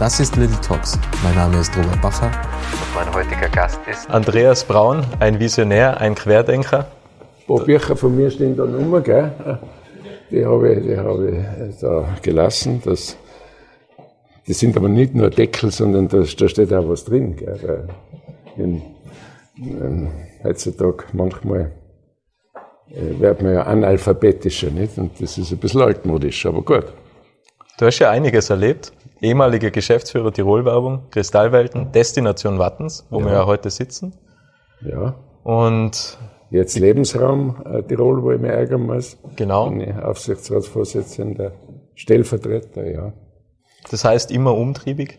Das ist Little Talks. Mein Name ist Robert Bacher. Und mein heutiger Gast ist Andreas Braun, ein Visionär, ein Querdenker. Ein paar Bücher von mir stehen da Nummer, gell? Die habe ich, die habe ich da gelassen. Das, das sind aber nicht nur Deckel, sondern da, da steht auch was drin. Gell? In, in, heutzutage manchmal äh, wird man ja analphabetischer, nicht? Und das ist ein bisschen altmodisch, aber gut. Du hast ja einiges erlebt ehemaliger Geschäftsführer Tirol-Werbung, Kristallwelten, Destination Wattens, wo ja. wir ja heute sitzen. Ja. Und jetzt Lebensraum äh, Tirol, wo ich mich ärgern muss. Genau. Bin Aufsichtsratsvorsitzender, Stellvertreter, ja. Das heißt immer umtriebig,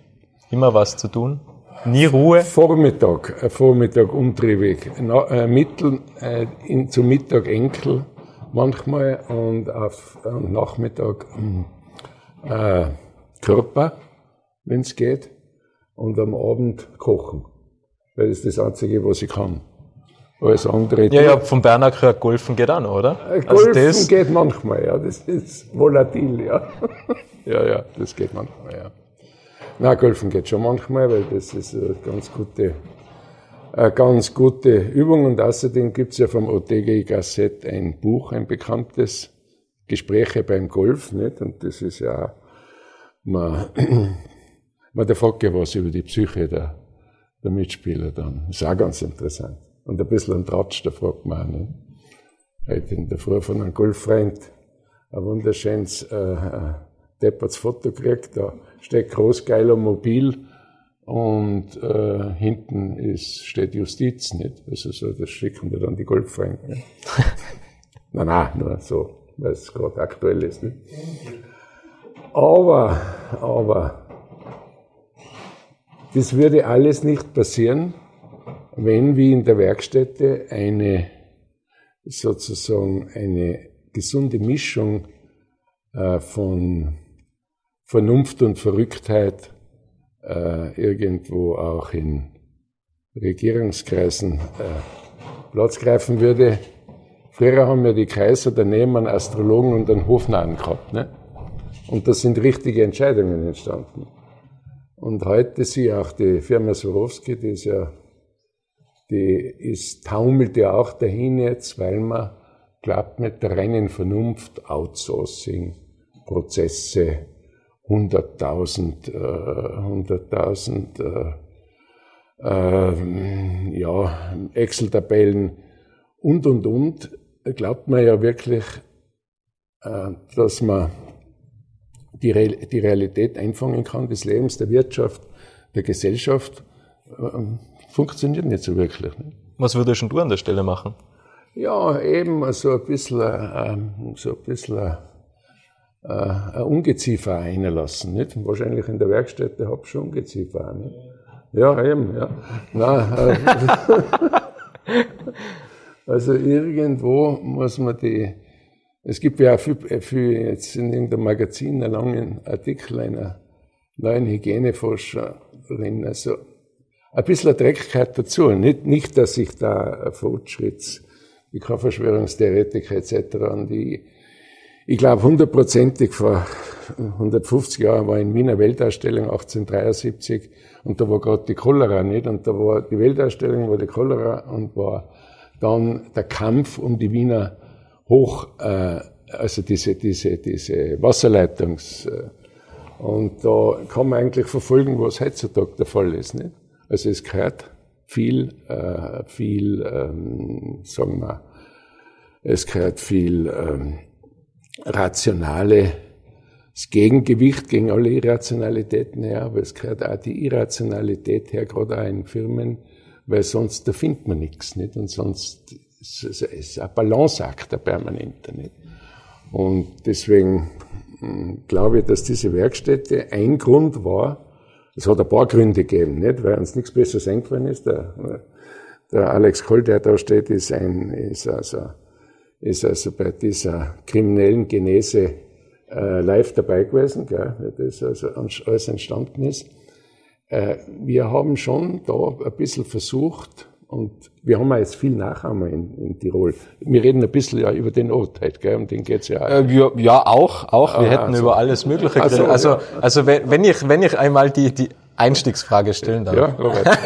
immer was zu tun, nie Ruhe. Vormittag, äh, Vormittag umtriebig, Na, äh, Mittel, äh, in, zum Mittag Enkel manchmal und auf äh, Nachmittag äh, Körper, wenn es geht, und am Abend kochen. Weil das ist das Einzige, was ich kann. Alles andere. Ja, ja, vom Berner gehört Golfen geht auch noch, oder? Äh, also Golfen also geht manchmal, ja. Das ist volatil, ja. ja, ja, das geht manchmal, ja. Na, Golfen geht schon manchmal, weil das ist eine ganz gute, eine ganz gute Übung. Und außerdem gibt's ja vom OTG Gasset ein Buch, ein bekanntes, Gespräche beim Golf, nicht? Und das ist ja man, man der fragt ja was über die Psyche der, der Mitspieler dann. Ist auch ganz interessant. Und ein bisschen ein Tratsch, da fragt man auch nicht. Heute in der Früh von einem Golffreund ein wunderschönes äh, äh depperts Foto gekriegt. Da steht groß, geiler Mobil und äh, hinten ist, steht Justiz, nicht? Also so, das schicken wir dann die Golffreunde. nein, nein, nur so, weil es gerade aktuell ist. Nicht? Aber, aber, das würde alles nicht passieren, wenn wie in der Werkstätte eine, sozusagen eine gesunde Mischung äh, von Vernunft und Verrücktheit äh, irgendwo auch in Regierungskreisen äh, Platz greifen würde. Früher haben wir die Kaiser daneben einen Astrologen und einen Hofnarren gehabt. Ne? Und da sind richtige Entscheidungen entstanden. Und heute sie auch die Firma Swarovski, die ist ja, die ist, taumelt ja auch dahin jetzt, weil man glaubt mit der reinen Vernunft, Outsourcing, Prozesse, 100.000, äh, 100.000, äh, äh, ja, Excel-Tabellen und, und, und, glaubt man ja wirklich, äh, dass man die, Re die Realität einfangen kann, des Lebens, der Wirtschaft, der Gesellschaft, äh, funktioniert nicht so wirklich. Ne? Was würdest du an der Stelle machen? Ja, eben so ein bisschen, äh, so ein bisschen äh, ein Ungeziefer einlassen. Nicht? Wahrscheinlich in der Werkstätte habe ich schon Ungeziefer. Nicht? Ja, eben, ja. Nein, äh, also irgendwo muss man die, es gibt ja viel, äh, viel jetzt in irgendeinem Magazin einen langen Artikel einer neuen Hygieneforscherin, also ein bisschen Dreckigkeit dazu. Nicht, nicht dass ich da Fortschritts, wie kein Verschwörungstheoretiker etc. an die, ich glaube hundertprozentig vor 150 Jahren war in Wiener Weltausstellung 1873 und da war gerade die Cholera nicht und da war die Weltausstellung war die Cholera und war dann der Kampf um die Wiener hoch, äh, also diese, diese, diese Wasserleitungs, äh, und da kann man eigentlich verfolgen, was heutzutage der Fall ist. Nicht? Also es gehört viel, äh, viel, ähm, sagen wir, es gehört viel ähm, rationale das Gegengewicht gegen alle Irrationalitäten her, aber es gehört auch die Irrationalität her, gerade auch in Firmen, weil sonst da findet man nichts, nicht? Und sonst es ist ein Balanceakt, der permanente. Nicht? Und deswegen hm, glaube ich, dass diese Werkstätte ein Grund war, Es hat ein paar Gründe gegeben, nicht? Weil uns nichts Besseres eingefallen ist. Der, der Alex Koll, der da steht, ist ein, ist also, ist also bei dieser kriminellen Genese äh, live dabei gewesen, gell, wie das also alles entstanden ist. Äh, wir haben schon da ein bisschen versucht, und wir haben auch jetzt viel Nachahmer in, in Tirol. Wir reden ein bisschen ja über den Ort halt, gell? um den geht's ja auch. Äh, ja, ja, auch, auch. Wir ah, hätten also. über alles Mögliche geredet. Also, also, also wenn, wenn ich, wenn ich einmal die, die Einstiegsfrage stellen darf. Ja, Robert.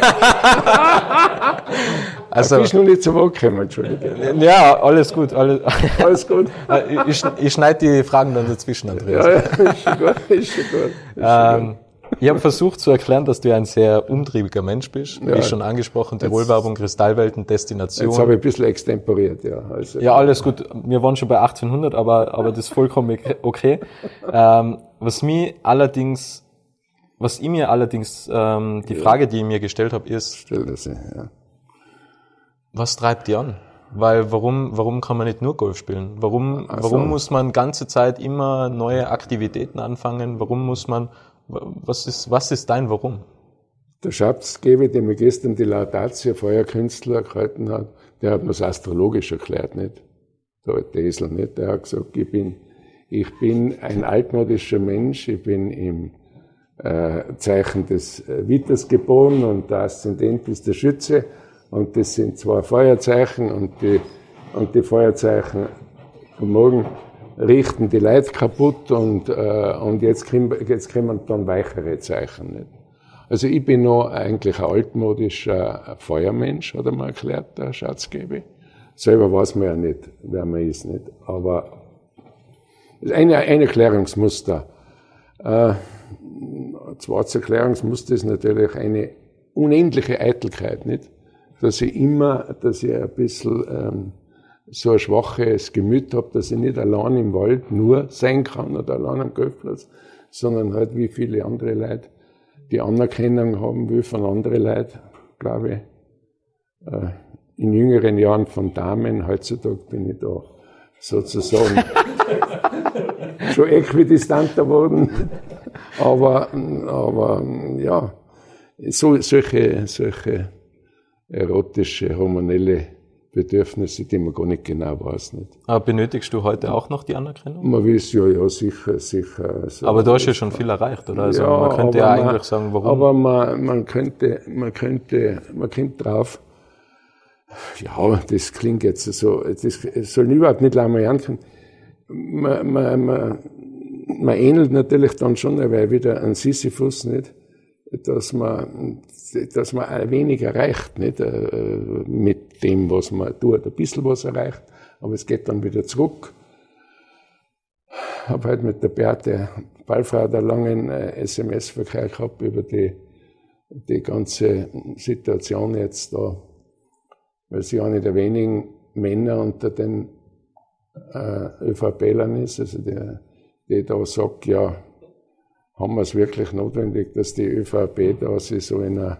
also, du bist noch nicht zum Wort gekommen, Entschuldige. Ja, alles gut. Alles, alles gut. ich, ich schneide die Fragen dann dazwischen, Andreas. Ja, ja ist schon gut. Ist schon gut. Ist schon ähm, gut. Ich habe versucht zu erklären, dass du ein sehr umtriebiger Mensch bist. Ja, Wie schon angesprochen, Tirolwerbung, Kristallwelten, Destination. Jetzt habe ich ein bisschen extemporiert, ja. Also, ja, alles gut. Wir waren schon bei 1800, aber, aber das ist vollkommen okay. Ähm, was mir allerdings, was ich mir allerdings, ähm, die ja. Frage, die ich mir gestellt habe, ist, Stell das, ja. was treibt die an? Weil warum, warum kann man nicht nur Golf spielen? Warum, so. warum muss man ganze Zeit immer neue Aktivitäten anfangen? Warum muss man was ist, was ist dein Warum? Der Schatzgeber, der mir gestern die Laudatio Feuerkünstler gehalten hat, der hat mir das astrologisch erklärt, nicht? Der alte Esel nicht. Der hat gesagt, ich bin, ich bin ein altmodischer Mensch, ich bin im äh, Zeichen des äh, Witters geboren und der Aszendent ist der Schütze und das sind zwei Feuerzeichen und die, und die Feuerzeichen von morgen richten die Leute kaputt und, äh, und jetzt, kriegen, jetzt kommen dann weichere Zeichen. Nicht? Also ich bin noch eigentlich ein altmodischer Feuermensch, hat er mal erklärt, der Schatzgeber. Selber weiß man ja nicht, wer man ist, nicht. Aber eine, ein Erklärungsmuster. Äh, zweites Erklärungsmuster ist natürlich eine unendliche Eitelkeit, nicht? Dass ich immer, dass ich ein bisschen ähm, so ein schwaches Gemüt habe, dass ich nicht allein im Wald nur sein kann oder allein am Golfplatz, sondern halt wie viele andere Leute die Anerkennung haben will von anderen Leuten, glaube ich. Äh, in jüngeren Jahren von Damen, heutzutage bin ich da sozusagen schon äquidistanter geworden. Aber, aber ja, so, solche, solche erotische, hormonelle Bedürfnisse, die man gar nicht genau weiß. Nicht. Aber benötigst du heute auch noch die Anerkennung? Man will es ja, ja, sicher, sicher. Also, aber du hast ja schon viel erreicht, oder? Also ja, man könnte ja eigentlich man, sagen, warum. Aber man, man könnte, man könnte, man kommt drauf, ja, das klingt jetzt so, das soll überhaupt nicht lange können. Man, man, man, man ähnelt natürlich dann schon weil wieder an Sisyphus, nicht? dass man, dass man ein wenig erreicht, nicht, äh, mit dem, was man tut, ein bisschen was erreicht, aber es geht dann wieder zurück. Ich habe heute mit der Beate Ballfrau der langen SMS-Verkehr gehabt über die, die ganze Situation jetzt da, weil sie eine der wenigen Männer unter den äh, ÖVP-Lern ist, also der, die da sagt, ja, haben wir es wirklich notwendig, dass die ÖVP da sich so in einer,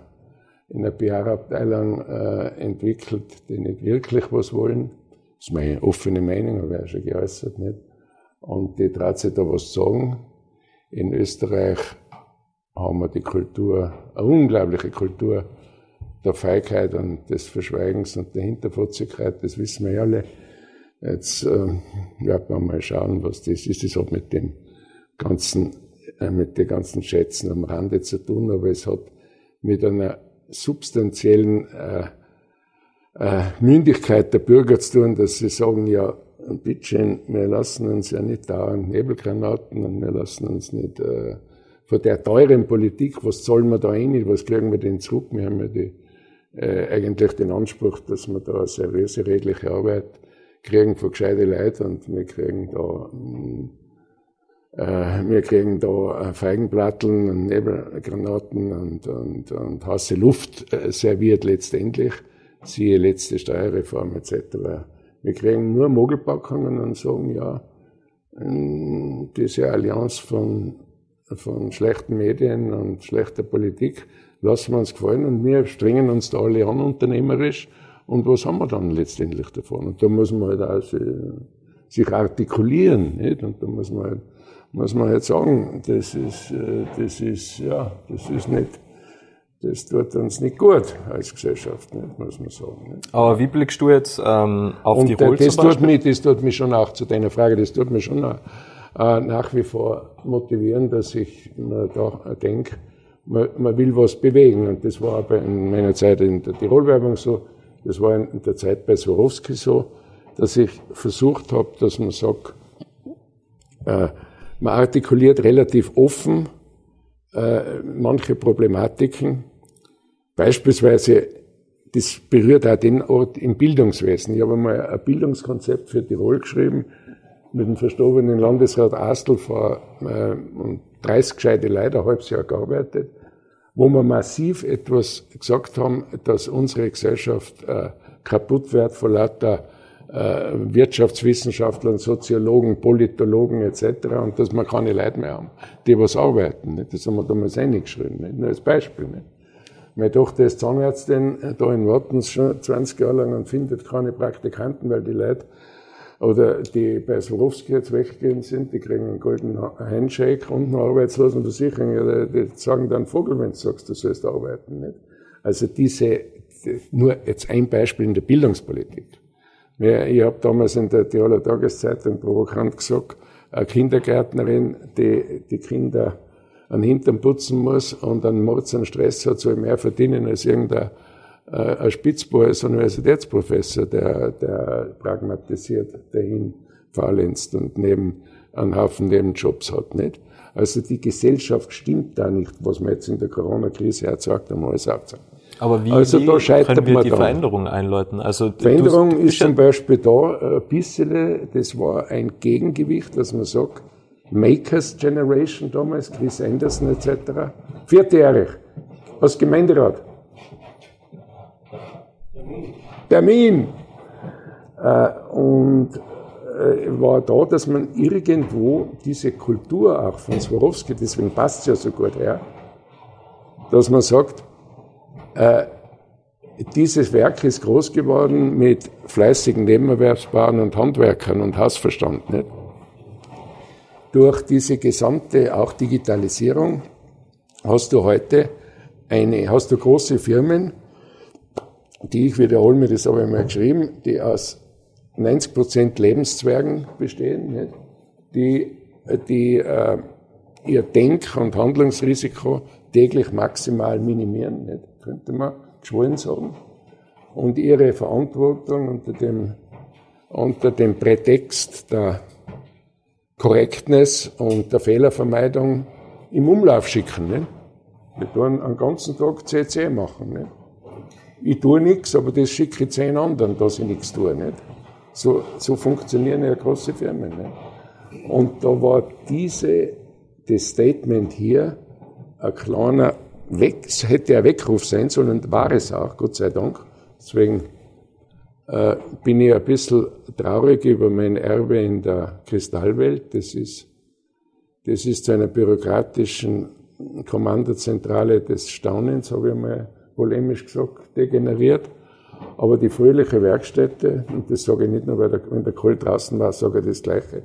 in einer PR-Abteilung äh, entwickelt, die nicht wirklich was wollen. Das ist meine offene Meinung, habe ich ja schon geäußert, nicht? Und die traut sich da was sagen. In Österreich haben wir die Kultur, eine unglaubliche Kultur der Feigheit und des Verschweigens und der Hinterfotzigkeit, das wissen wir alle. Jetzt äh, werden wir mal schauen, was das ist. Das hat mit dem ganzen mit den ganzen Schätzen am Rande zu tun, aber es hat mit einer substanziellen äh, äh, Mündigkeit der Bürger zu tun, dass sie sagen, ja, bitteschön, wir lassen uns ja nicht dauernd Nebelgranaten und wir lassen uns nicht äh, von der teuren Politik, was zahlen wir da ein, was kriegen wir denn zurück? Wir haben ja die, äh, eigentlich den Anspruch, dass wir da eine seriöse, redliche Arbeit kriegen von gescheite Leuten und wir kriegen da mh, mm, äh, wir kriegen da äh, Feigenplatteln und Nebelgranaten und, und, und heiße Luft äh, serviert letztendlich, siehe letzte Steuerreform etc. Wir kriegen nur Mogelpackungen und sagen, ja, ähm, diese Allianz von, von schlechten Medien und schlechter Politik lassen wir uns gefallen und wir strengen uns da alle an unternehmerisch und was haben wir dann letztendlich davon? Und da muss man halt auch sich artikulieren, nicht? Und da muss man halt muss man jetzt sagen, das ist, äh, das ist, ja, das ist nicht, das tut uns nicht gut als Gesellschaft, nicht, muss man sagen. Nicht? Aber wie blickst du jetzt ähm, auf Und die Tirol das tut, mich, das tut mich schon auch zu deiner Frage, das tut mich schon auch, äh, nach wie vor motivieren, dass ich mir da denke, man, man will was bewegen. Und das war bei, in meiner Zeit in der Tirolwerbung so, das war in der Zeit bei Swarovski so, dass ich versucht habe, dass man sagt, äh, man artikuliert relativ offen äh, manche Problematiken. Beispielsweise, das berührt auch den Ort im Bildungswesen. Ich habe einmal ein Bildungskonzept für Tirol geschrieben mit dem verstorbenen Landesrat Astl vor äh, 30 gescheite Leute, ein halbes Jahr gearbeitet, wo wir massiv etwas gesagt haben, dass unsere Gesellschaft äh, kaputt wird vor lauter Wirtschaftswissenschaftlern, Soziologen, Politologen etc. und dass wir keine Leute mehr haben, die was arbeiten. Nicht? Das haben wir damals eingeschrieben, nicht? nur als Beispiel. Nicht? Meine Tochter ist Zahnärztin äh, da in Wattens schon 20 Jahre lang und findet keine Praktikanten, weil die Leute oder die bei Swarovski jetzt weggehen sind, die kriegen einen goldenen Handshake und eine Arbeitslosenversicherung. Die sagen dann Vogel, wenn du sagst, du sollst arbeiten. Nicht? Also diese, nur jetzt ein Beispiel in der Bildungspolitik. Ich habe damals in der Tiroler Tageszeitung provokant gesagt, eine Kindergärtnerin, die die Kinder an Hintern putzen muss und einen Mords an Stress hat, soll mehr verdienen als irgendein äh, ein Spitzbauer als Universitätsprofessor, der, der pragmatisiert dahin fahlenzt und neben einen Haufen Nebenjobs hat, nicht? Also die Gesellschaft stimmt da nicht, was man jetzt in der Corona-Krise erzeugt haben, alles aufzeigen. Aber wie, also wie da scheitert können wir man die dran. Veränderung einläuten? Also Veränderung du, ist zum Beispiel da ein bisschen, das war ein Gegengewicht, dass man sagt, Makers Generation damals, Chris Anderson etc., vierteljährig, als Gemeinderat. Termin. Äh, und äh, war da, dass man irgendwo diese Kultur auch von Swarovski, deswegen passt es ja so gut her, dass man sagt, äh, dieses Werk ist groß geworden mit fleißigen Nebenerwerbsbauern und Handwerkern und Hausverstand. Nicht? Durch diese gesamte auch Digitalisierung hast du heute eine, hast du große Firmen, die, ich wiederhole mir das aber einmal geschrieben, die aus 90 Prozent Lebenszwergen bestehen, nicht? die, die äh, ihr Denk- und Handlungsrisiko täglich maximal minimieren, nicht? Könnte man geschwollen sagen, und ihre Verantwortung unter dem, unter dem Prätext der Correctness und der Fehlervermeidung im Umlauf schicken. Nicht? Wir tun einen ganzen Tag CC machen. Nicht? Ich tue nichts, aber das schicke ich zehn anderen, dass ich nichts tue. Nicht? So, so funktionieren ja große Firmen. Nicht? Und da war diese, das Statement hier ein kleiner Weg, hätte ein Weckruf sein sollen und war es auch, Gott sei Dank. Deswegen äh, bin ich ein bisschen traurig über mein Erbe in der Kristallwelt. Das ist, das ist zu einer bürokratischen Kommandozentrale des Staunens, habe ich mal polemisch gesagt, degeneriert. Aber die fröhliche Werkstätte, und das sage ich nicht nur, weil der, wenn der Kohl draußen war, sage ich das Gleiche.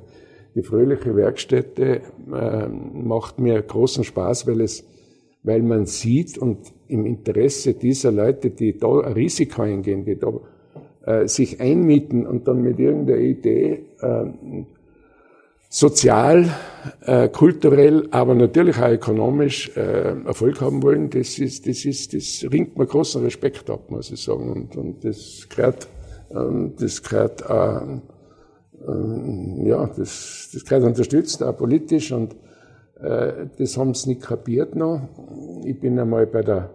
Die fröhliche Werkstätte äh, macht mir großen Spaß, weil es, weil man sieht und im Interesse dieser Leute, die da ein Risiko eingehen, die da äh, sich einmieten und dann mit irgendeiner Idee äh, sozial, äh, kulturell, aber natürlich auch ökonomisch äh, Erfolg haben wollen, das ist, das ist, das ringt mir großen Respekt ab, muss ich sagen. Und, und das gehört, ähm, das gehört, äh, äh, ja, das, das gehört unterstützt, auch politisch und das haben sie nicht kapiert noch. Ich bin einmal bei der,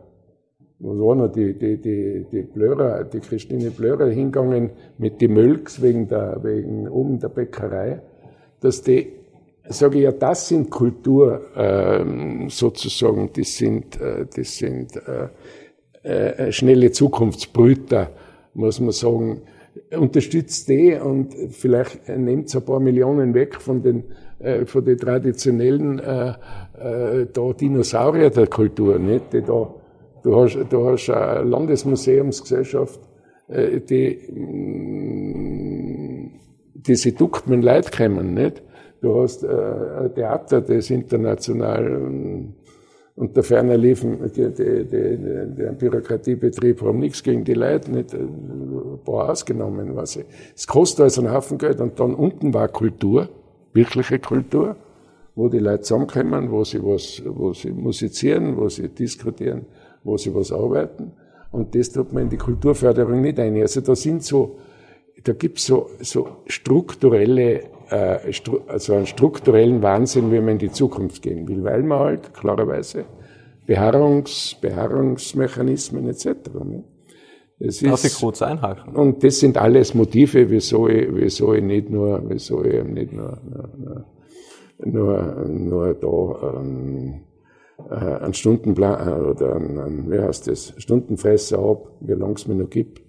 was war noch, die, die, die, die Blörer, die Christine Blörer hingegangen mit die Mölks wegen der, wegen oben der Bäckerei dass die, sage ich ja, das sind Kultur ähm, sozusagen, das sind, äh, das sind äh, äh, schnelle Zukunftsbrüter, muss man sagen. Unterstützt die und vielleicht nehmt ein paar Millionen weg von den äh, von den traditionellen äh, äh, da Dinosaurier der Kultur, nicht? Die da, du hast, du hast eine Landesmuseumsgesellschaft, äh, die diese Duktmen Leute kommen, nicht? Du hast äh, ein Theater, das international und der ferner liefen, die, die, die, der Bürokratiebetrieb haben nichts gegen die Leute, nicht ein paar ausgenommen, was ich. Es kostet also einen Haufen Geld und dann unten war Kultur, wirkliche Kultur, wo die Leute zusammenkommen, wo sie was, wo sie musizieren, wo sie diskutieren, wo sie was arbeiten. Und das tut man in die Kulturförderung nicht ein. Also da sind so, da gibt's so, so strukturelle, äh, stru also einen strukturellen Wahnsinn, wie man in die Zukunft gehen will, weil man halt klarerweise Beharrungs, Beharrungsmechanismen etc. Ne? Das Darf ist, ich kurz einhaken? Und das sind alles Motive, wieso ich, wieso ich nicht nur, wieso ich nicht nur, nur, nur, nur da ähm, äh, einen Stundenplan äh, oder einen, einen, wie heißt das, Stundenfresser habe, wie lange es mir noch gibt.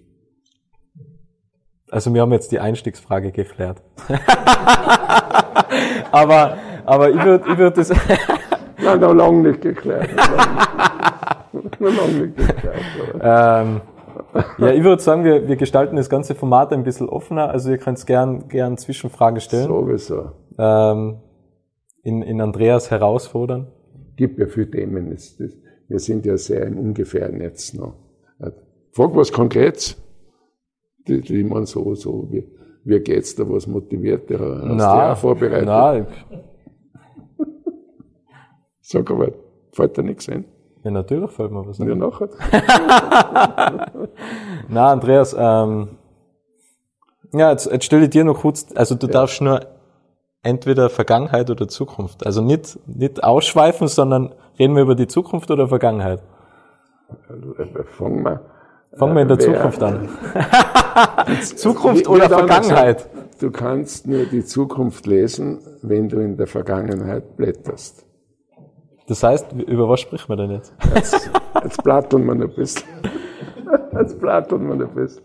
Also wir haben jetzt die Einstiegsfrage geklärt. aber, aber ich würde ich würd das... Nein, noch lange nicht geklärt. noch lange nicht geklärt. Ja, ich würde sagen, wir, wir gestalten das ganze Format ein bisschen offener. Also ihr könnt gern, gern Zwischenfragen stellen. Sowieso. Ähm, in, in Andreas herausfordern. Gibt ja viele Themen. Das, das, wir sind ja sehr im Ungefähren jetzt noch. Frag was Konkretes die, die man so, so, wie, wie geht's da, was motiviert der? Hast nein, vorbereitet? Nein. Sag aber, fällt dir nichts ein? Ja, natürlich fällt mir was ein. Ja, nachher. Na, Andreas, ähm, ja, jetzt, jetzt stelle ich dir noch kurz, also du ja. darfst nur entweder Vergangenheit oder Zukunft. Also nicht, nicht ausschweifen, sondern reden wir über die Zukunft oder Vergangenheit? Also, äh, fangen wir Fangen wir in der wer, Zukunft an. Zukunft oder Vergangenheit? Gesagt, du kannst nur die Zukunft lesen, wenn du in der Vergangenheit blätterst. Das heißt, über was spricht man denn jetzt? Jetzt, jetzt plattern wir ein bisschen. Jetzt plattern wir ein bisschen.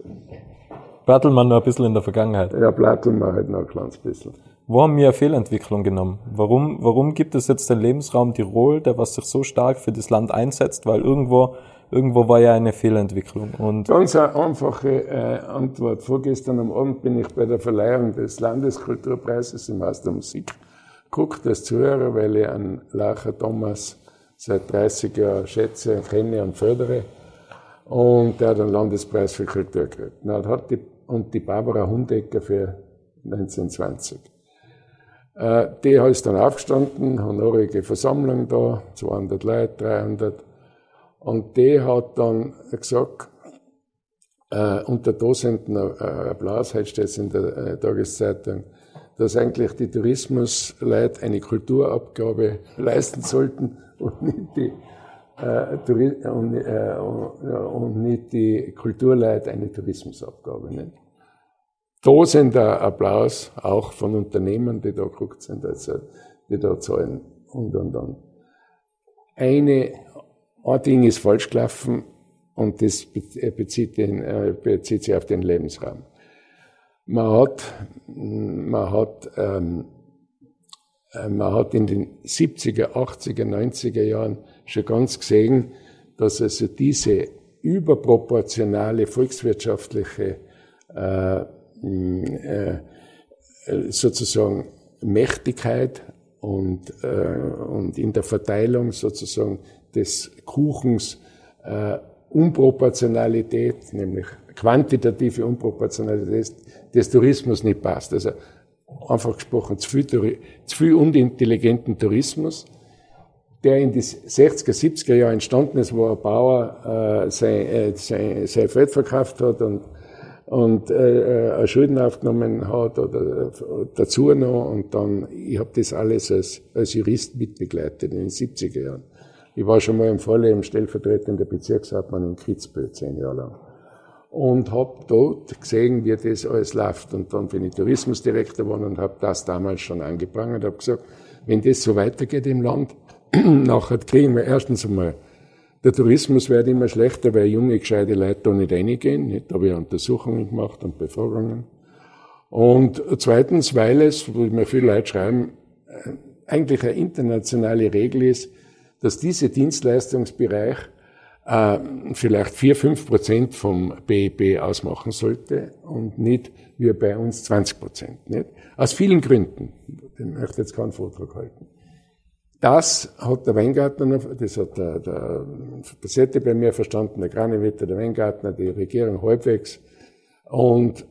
Platteln wir noch ein bisschen in der Vergangenheit? Ja, platteln wir halt noch ein kleines bisschen. Wo haben wir eine Fehlentwicklung genommen? Warum, warum gibt es jetzt den Lebensraum Tirol, der was sich so stark für das Land einsetzt? Weil irgendwo irgendwo war ja eine Fehlentwicklung. Und Ganz eine einfache äh, Antwort. Vorgestern am Abend bin ich bei der Verleihung des Landeskulturpreises im Haus der Musik guckt als Zuhörer, weil ich an Lacher Thomas seit 30 Jahren schätze, kenne und fördere. Und der hat einen Landespreis für Kultur gekriegt. Und, hat die, und die Barbara Hundecker für 1920. Äh, die ist dann aufgestanden, honorige Versammlung da, 200 Leute, 300. Und die hat dann gesagt, äh, unter Dozenten äh, Applaus, heute steht es in der äh, Tageszeitung, dass eigentlich die Tourismusleute eine Kulturabgabe leisten sollten und nicht die, äh, und, äh, und nicht die Kulturleute eine Tourismusabgabe. Nicht? Tosender Applaus, auch von Unternehmen, die da geguckt sind, also, die da zahlen und und und. Eine ein Ding ist falsch gelaufen und das bezieht, den, äh, bezieht sich auf den Lebensraum. Man hat, man hat, ähm, äh, man hat in den 70er, 80er, 90er Jahren schon ganz gesehen, dass also diese überproportionale volkswirtschaftliche äh, äh, sozusagen Mächtigkeit und, äh, und in der Verteilung sozusagen des Kuchens äh, Unproportionalität, nämlich quantitative Unproportionalität des Tourismus nicht passt. Also einfach gesprochen, zu viel, zu viel unintelligenten Tourismus, der in die 60er, 70er Jahre entstanden ist, wo ein Bauer äh, sein, äh, sein, sein Feld verkauft hat und, und äh, äh Schulden aufgenommen hat oder äh, dazu noch und dann, ich habe das alles als, als Jurist mitbegleitet in den 70er Jahren. Ich war schon mal im Vorleben stellvertretender Bezirkshauptmann in Kitzbühel, zehn Jahre lang. Und habe dort gesehen, wie das alles läuft. Und dann bin ich Tourismusdirektor geworden und habe das damals schon angeprangert. habe gesagt, wenn das so weitergeht im Land, nachher kriegen wir erstens einmal, der Tourismus wird immer schlechter, weil junge, gescheite Leute da nicht reingehen. Da habe ich Untersuchungen gemacht und Befragungen. Und zweitens, weil es, wo mir viele Leute schreiben, äh, eigentlich eine internationale Regel ist, dass dieser Dienstleistungsbereich äh, vielleicht vier fünf Prozent vom BIP ausmachen sollte und nicht wie bei uns 20 Prozent. Nicht? Aus vielen Gründen. Ich möchte jetzt keinen Vortrag halten. Das hat der Weingartner, das hat der, der Bassetti bei mir verstanden, der Granewetter, der Weingartner, die Regierung halbwegs und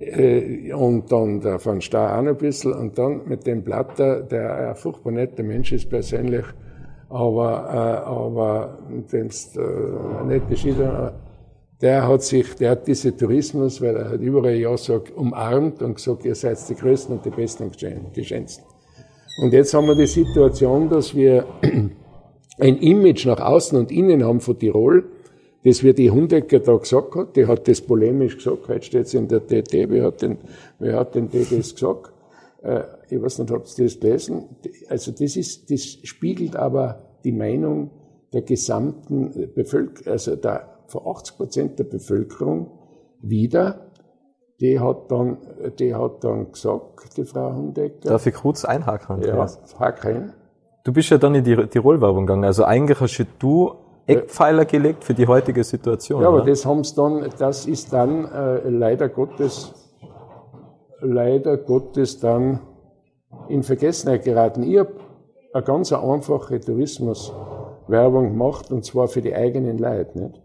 äh, und dann der Van Staar auch noch ein bisschen und dann mit dem Blatter, der ein furchtbar netter Mensch ist persönlich, aber, äh, aber dem's, äh, nicht beschieden, der hat sich, der hat diese Tourismus, weil er hat überall ja sagt, umarmt und gesagt, ihr seid die Größten und die Besten und Geschensten. Und jetzt haben wir die Situation, dass wir ein Image nach außen und innen haben von Tirol, das wie die Hundecker da gesagt hat, die hat das polemisch gesagt, heute steht es in der TT, wer hat denn, wer hat denn das gesagt? Äh, ich weiß nicht, habt ihr das gelesen? Also das ist, das spiegelt aber die Meinung der gesamten Bevölkerung, also der, von 80 Prozent der Bevölkerung wider. Die hat dann, die hat dann gesagt, die Frau Hundecker. Darf ich kurz einhaken? Ja, hack rein. Du bist ja dann in die Tirol-Werbung gegangen. Also eigentlich hast du Eckpfeiler gelegt für die heutige Situation. Ja, aber oder? das haben's dann, das ist dann äh, leider Gottes, leider Gottes dann in Vergessenheit geraten. Ich habe eine ganz einfache Tourismuswerbung gemacht und zwar für die eigenen Leute. Nicht?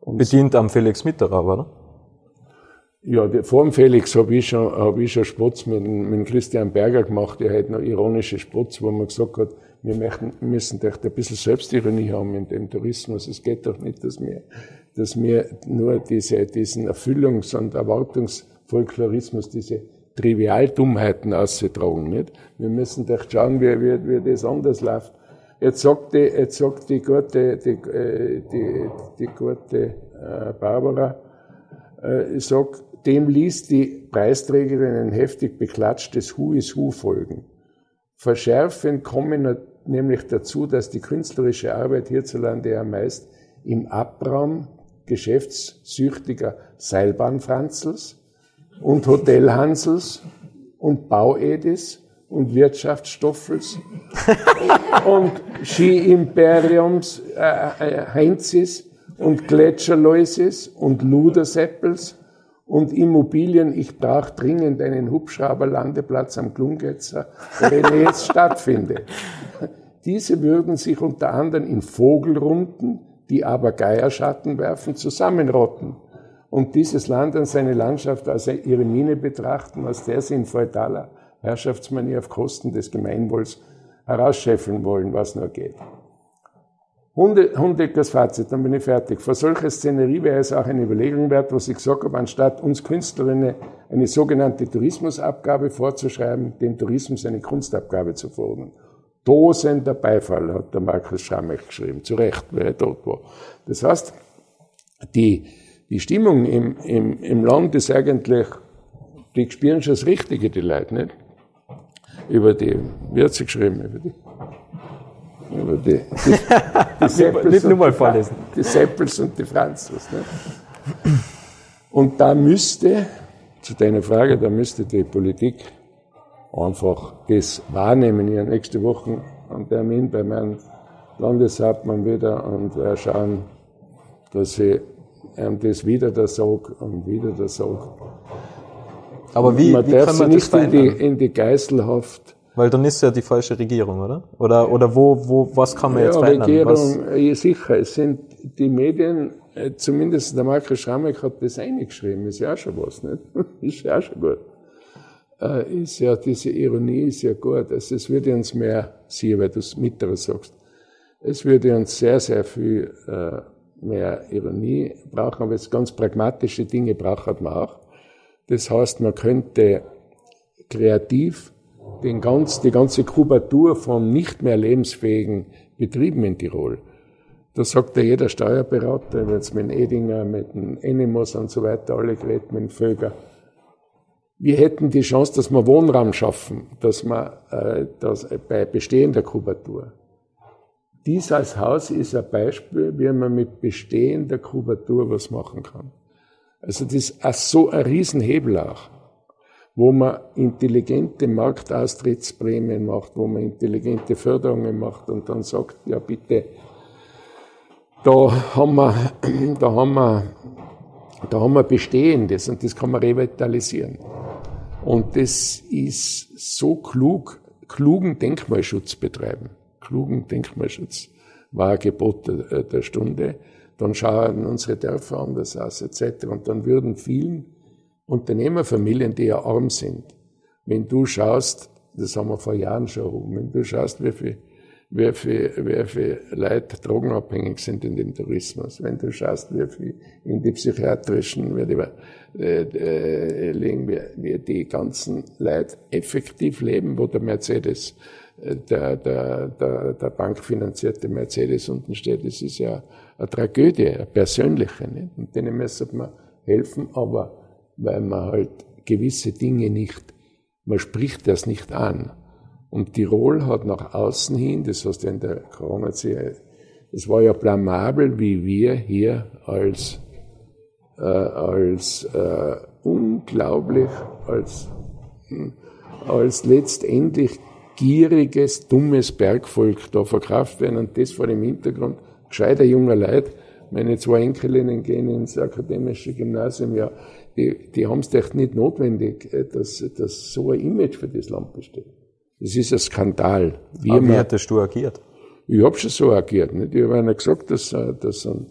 Und Bedient am Felix Mitterer, oder? Ja, vor dem Felix habe ich schon, hab ich schon Spotz mit, mit Christian Berger gemacht, der hat noch ironische Spotz, wo man gesagt hat, wir möchten, müssen doch ein bisschen Selbstironie haben in dem Tourismus. Es geht doch nicht, dass wir, dass wir nur diese, diesen Erfüllungs- und Erwartungsfolklorismus, diese Trivialdummheiten auszutragen, nicht? Wir müssen doch schauen, wie, wie, wie das anders läuft. Jetzt sagt die, jetzt sagt die gute, die, äh, die, die gute äh, Barbara, äh, ich sag, dem ließ die Preisträgerin ein heftig beklatschtes Who is Who folgen. Verschärfend kommen nämlich dazu, dass die künstlerische Arbeit hierzulande ja meist im Abraum geschäftssüchtiger Seilbahnfranzels und Hotelhansels und Bauedis und Wirtschaftsstoffels und Ski-Imperiums äh, äh, Heinzis und Gletscherläuses und Luderseppels und Immobilien. Ich brauche dringend einen Hubschrauberlandeplatz am Klungetzer, der jetzt stattfindet. Diese würden sich unter anderem in Vogelrunden, die aber Geierschatten werfen, zusammenrotten und dieses Land und seine Landschaft als ihre Mine betrachten, aus der sie in feudaler Herrschaftsmanier auf Kosten des Gemeinwohls herausscheffeln wollen, was nur geht. Hunde, Hundeckers Fazit, dann bin ich fertig. Vor solcher Szenerie wäre es auch eine Überlegung wert, was ich gesagt habe, anstatt uns Künstlerinnen eine sogenannte Tourismusabgabe vorzuschreiben, dem Tourismus eine Kunstabgabe zu fordern. Tosender Beifall, hat der Markus Schrammech geschrieben, zu Recht, weil er tot war. Das heißt, die, die Stimmung im, im, im Land ist eigentlich, die spüren schon das Richtige, die Leute, nicht? Über die, wie hat sie geschrieben, über die über die, die, die Seppels, Nicht nur mal vorlesen. Die Seppels und die Franzos. Ne? Und da müsste, zu deiner Frage, da müsste die Politik einfach das wahrnehmen. Ich nächste Woche einen Termin bei meinem Landeshauptmann wieder und wir schauen, dass ich ihm das wieder da sage und wieder da sage. Aber wie, man wie darf kann sie man nicht das in die, in die Geiselhaft Weil dann ist ja die falsche Regierung, oder? Oder, oder wo, wo, was kann man jetzt verändern? Was, Regierung, ja, sicher, es sind die Medien, äh, zumindest der Markus Schrammeck hat das eingeschrieben, ist ja auch schon was, nicht? ist ja auch schon gut. Äh, ist ja, diese Ironie ist ja gut. Also es würde uns mehr, siehe, weil du es Mitterer sagst, es würde uns sehr, sehr viel äh, mehr Ironie brauchen, aber jetzt ganz pragmatische Dinge braucht man auch. Das heißt, man könnte kreativ den ganz, die ganze Kubatur von nicht mehr lebensfähigen Betrieben in Tirol. Da sagt ja jeder Steuerberater, jetzt mit dem Edinger, mit dem Enemos und so weiter, alle geredet mit dem Vöger. Wir hätten die Chance, dass wir Wohnraum schaffen, dass wir äh, das bei bestehender Kubatur. Dies als Haus ist ein Beispiel, wie man mit bestehender Kubatur was machen kann. Also das ist so ein Riesenhebel auch wo man intelligente Marktaustrittsprämien macht, wo man intelligente Förderungen macht und dann sagt, ja bitte, da haben wir, da haben wir, da haben wir Bestehendes und das kann man revitalisieren. Und das ist so klug, klugen Denkmalschutz betreiben. Klugen Denkmalschutz war Gebot der, der Stunde. Dann schauen unsere Dörfer anders aus, etc. Und dann würden vielen Unternehmerfamilien, die ja arm sind, wenn du schaust, das haben wir vor Jahren schon rum, wenn du schaust, wie viel wie viele, wie viele Leute drogenabhängig sind in dem Tourismus. Wenn du schaust, wie viel in die psychiatrischen, wie die, äh, äh, liegen, wie, wie die ganzen Leute effektiv leben, wo der Mercedes, äh, der, der, der, der bankfinanzierte Mercedes unten steht, das ist ja eine Tragödie, eine persönliche. Nicht? Und denen müssen wir helfen, aber weil man halt gewisse Dinge nicht, man spricht das nicht an. Und Tirol hat nach außen hin, das hast du in der Corona-Zeit, es war ja blamabel, wie wir hier als, äh, als äh, unglaublich, als, hm, als letztendlich gieriges, dummes Bergvolk da verkauft werden und das vor dem Hintergrund gescheiter junger Leute. Meine zwei Enkelinnen gehen ins akademische Gymnasium, ja, die, die haben es echt nicht notwendig, äh, dass, dass so ein Image für das Land besteht. Das ist ein Skandal. Wie, Aber wie hättest du agiert? Ich habe schon so agiert. Nicht? Ich habe einer gesagt, dass, äh, dass, ein,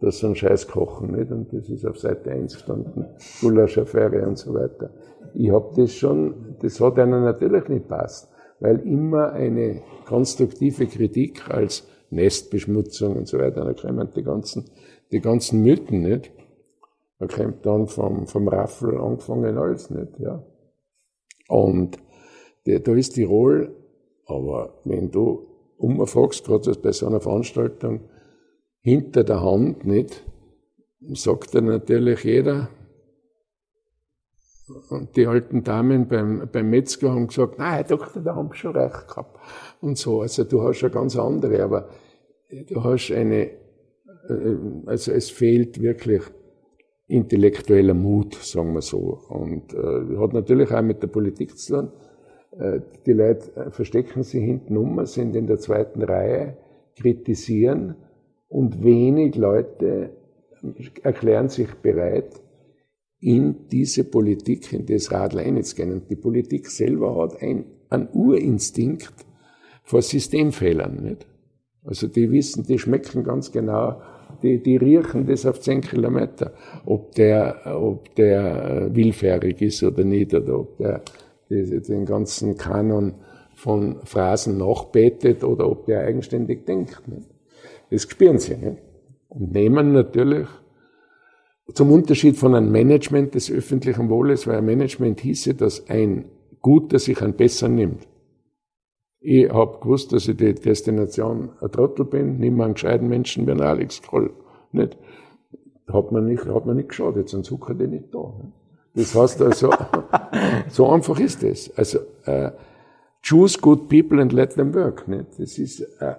dass ein Scheiß kochen. Nicht? Und das ist auf Seite 1 gestanden. Gulasch-Affäre und so weiter. Ich habe das schon, das hat einer natürlich nicht passt. Weil immer eine konstruktive Kritik als Nestbeschmutzung und so weiter, da kommen die ganzen, die ganzen Mythen, nicht? Da kommt dann vom, vom Raffel angefangen alles, nicht? Ja. Und da ist Tirol, aber wenn du umfragst, gerade bei so einer Veranstaltung, hinter der Hand nicht, sagt dann natürlich jeder, und die alten Damen beim, beim Metzger haben gesagt, nein, Herr Doktor, da haben wir schon recht gehabt. Und so. Also du hast schon ganz andere, aber du hast eine, äh, also es fehlt wirklich intellektueller Mut, sagen wir so. Und äh, hat natürlich auch mit der Politik zu tun. Äh, die Leute äh, verstecken sich hinten um, sind in der zweiten Reihe, kritisieren und wenig Leute erklären sich bereit, in diese Politik, in das Radl einzugehen. Und die Politik selber hat ein, einen Urinstinkt vor Systemfehlern. Nicht? Also die wissen, die schmecken ganz genau, die, die riechen das auf zehn Kilometer, ob der, ob der äh, willfährig ist oder nicht, oder ob der den ganzen Kanon von Phrasen nachbetet oder ob der eigenständig denkt. Nicht? Das spüren sie. Nicht? Und nehmen natürlich zum Unterschied von einem Management des öffentlichen Wohles, weil ein Management hieße, dass ein Guter sich ein Besser nimmt. Ich habe gewusst, dass ich die Destination ein Trottel bin, nimm einen gescheiten Menschen wie ein Alex Kroll. Nicht? Hat man nicht, hat man nicht geschadet, sonst huckert er nicht da. Nicht? Das heißt also, so einfach ist es. Also, äh, choose good people and let them work. Nicht? Das ist, äh,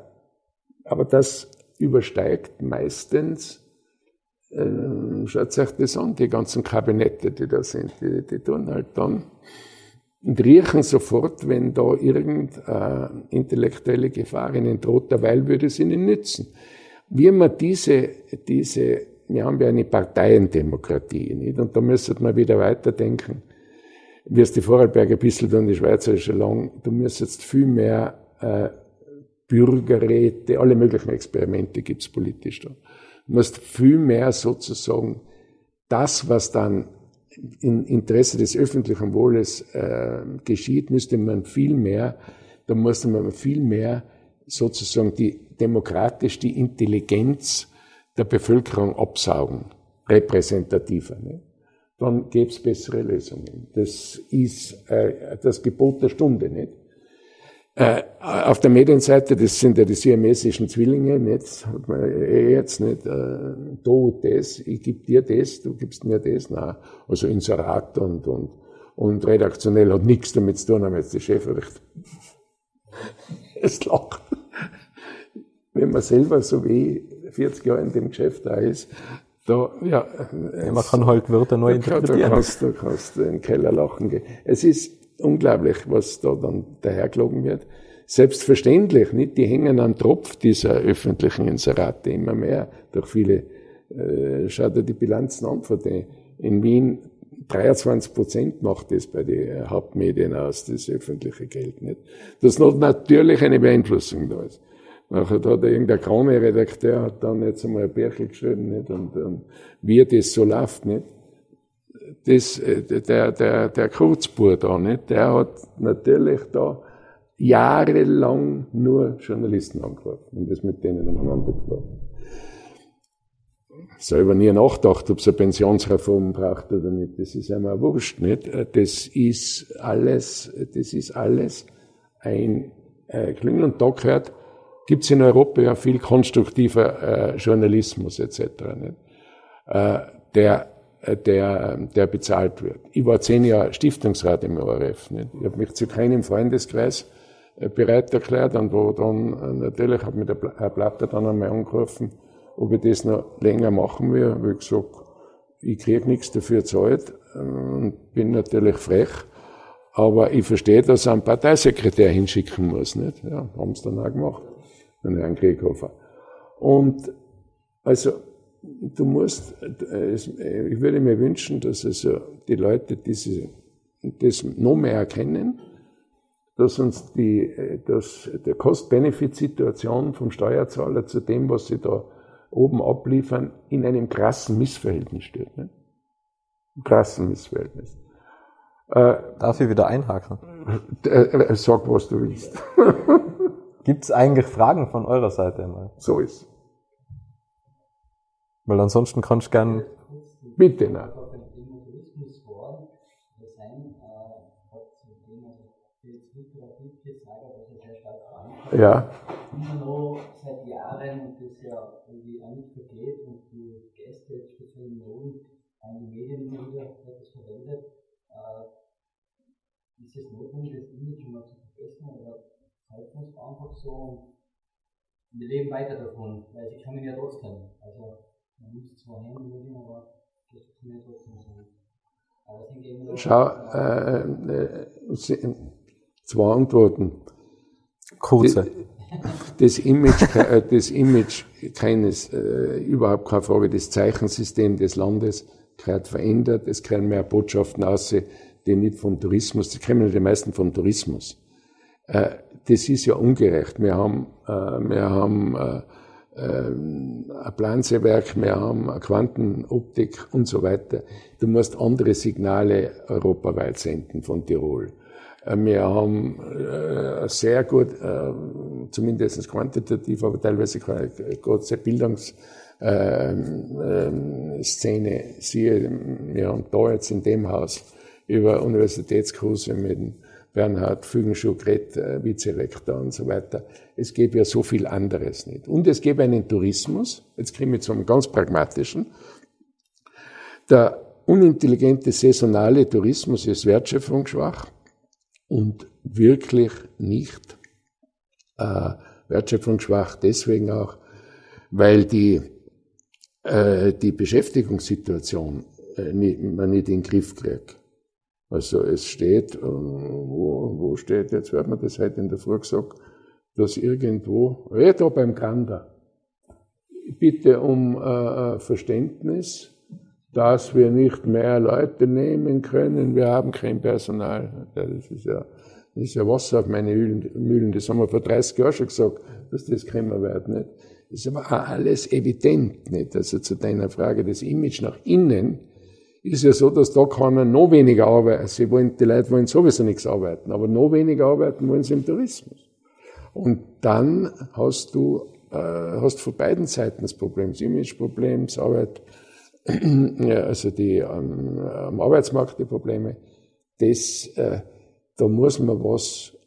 aber das übersteigt meistens, äh, schaut euch das an, die ganzen Kabinette, die da sind, die, die tun halt dann und riechen sofort, wenn da irgendeine intellektuelle Gefahr ihnen droht, derweil würde es ihnen nützen. Wie man diese, diese wir haben ja eine Parteiendemokratie, nicht? Und da müsste man wieder weiterdenken. Wie es die Vorarlberger bisschen und die Schweizer schon lang, du müsstest viel mehr äh, Bürgerräte, alle möglichen Experimente gibt's politisch da. Musst viel mehr sozusagen das, was dann im Interesse des öffentlichen Wohles äh, geschieht, müsste man viel mehr, da musste man viel mehr sozusagen die demokratisch die Intelligenz der Bevölkerung absaugen, repräsentativer, ne? dann gäbe es bessere Lösungen. Das ist äh, das Gebot der Stunde. Nicht? Äh, auf der Medienseite, das sind ja die siamesischen Zwillinge, nicht? Hat man eh jetzt nicht, äh, du das, ich gebe dir das, du gibst mir das, nein. Also Inserat und, und, und redaktionell hat nichts damit zu tun, haben jetzt die Chefrecht. es lacht. Wenn man selber so wie 40 Jahre in dem Geschäft da ist, da, ja. ja man kann halt Wörter neu interpretieren. Da kannst du kannst in den Keller lachen gehen. Es ist unglaublich, was da dann dahergelogen wird. Selbstverständlich, nicht? Die hängen am Tropf dieser öffentlichen Inserate immer mehr durch viele. Äh, schau dir die Bilanzen an von denen. In Wien 23 Prozent macht das bei den Hauptmedien aus, das öffentliche Geld nicht. Das noch natürlich eine Beeinflussung da ist. Nachher hat irgendein Krone-Redakteur hat dann jetzt einmal ein Bärchen geschrieben, nicht? Und, und wie das so läuft, nicht? Das, äh, der, der, der Kurzbur da, nicht? Der hat natürlich da jahrelang nur Journalisten angerufen und das mit denen aneinander geflogen. Selber nie nachgedacht, ob es eine Pensionsreform braucht oder nicht. Das ist einmal wurscht, nicht? Das ist alles, das ist alles ein äh, Klingel und da gehört, gibt es in Europa ja viel konstruktiver äh, Journalismus etc., nicht? Äh, der, äh, der, der bezahlt wird. Ich war zehn Jahre Stiftungsrat im ORF. Nicht? Ich habe mich zu keinem Freundeskreis äh, bereit erklärt und wo dann äh, natürlich hat mir der Herr Platter dann einmal angerufen, ob ich das noch länger machen will. Ich gesagt, ich kriege nichts dafür zahlt und bin natürlich frech. Aber ich verstehe, dass er einen Parteisekretär hinschicken muss. Nicht? Ja, haben sie dann auch gemacht, den Herrn Krieghofer. Und also du musst, ich würde mir wünschen, dass also die Leute diese, das noch mehr erkennen dass uns die, äh, dass der Cost-Benefit-Situation vom Steuerzahler zu dem, was sie da oben abliefern, in einem krassen Missverhältnis steht. Ne? Krassen Missverhältnis. Äh, Darf ich wieder einhaken? Äh, äh, sag, was du willst. Gibt es eigentlich Fragen von eurer Seite einmal? So ist. Weil ansonsten kannst du gern. Bitte, nein. Ja. Immer noch seit Jahren das ja irgendwie auch nicht vergeht und die Gäste, speziell in Norden, die Medien immer wieder das verwendet. Äh, ist es notwendig, das Image mal zu verbessern oder halten es einfach so und wir leben weiter davon, weil sie kommen ja trotzdem. Also Schau, äh, äh, zwei Antworten. Kurze. Das Image, äh, das Image keines, äh, überhaupt keine Frage, das Zeichensystem des Landes gehört verändert. Es können mehr Botschaften aus, die nicht vom Tourismus, die kommen die meisten vom Tourismus. Äh, das ist ja ungerecht. Wir haben, äh, wir haben äh, äh, ein Planseewerk, wir haben eine Quantenoptik und so weiter. Du musst andere Signale europaweit senden von Tirol. Äh, wir haben äh, sehr gut, äh, zumindest quantitativ, aber teilweise große Bildungsszene. Siehe, wir haben da jetzt in dem Haus über Universitätskurse mit Bernhard Fügenschuh, Gret, Vizerektor und so weiter. Es gäbe ja so viel anderes nicht. Und es gäbe einen Tourismus, jetzt kriegen wir zum ganz pragmatischen. Der unintelligente saisonale Tourismus ist wertschöpfungsschwach und wirklich nicht äh, wertschöpfungsschwach deswegen auch, weil die, äh, die Beschäftigungssituation äh, nicht, man nicht in den Griff kriegt. Also es steht, äh, wo, wo steht, jetzt wird man das heute in der Früh gesagt, dass irgendwo, ja da beim Gander, bitte um äh, äh Verständnis, dass wir nicht mehr Leute nehmen können, wir haben kein Personal. Das ist ja, das ist ja Wasser auf meine Mühlen. Das haben wir vor 30 Jahren schon gesagt, dass das kremmer wird, nicht? Das ist aber alles evident, nicht? Also zu deiner Frage, das Image nach innen ist ja so, dass da keiner noch weniger arbeiten. Sie wollen, die Leute wollen sowieso nichts arbeiten, aber noch weniger arbeiten wollen sie im Tourismus. Und dann hast du, äh, hast von beiden Seiten das Problem, das Imageproblem, das Arbeit, ja, also die ähm, am Arbeitsmarkt die Probleme, das, äh, da muss man was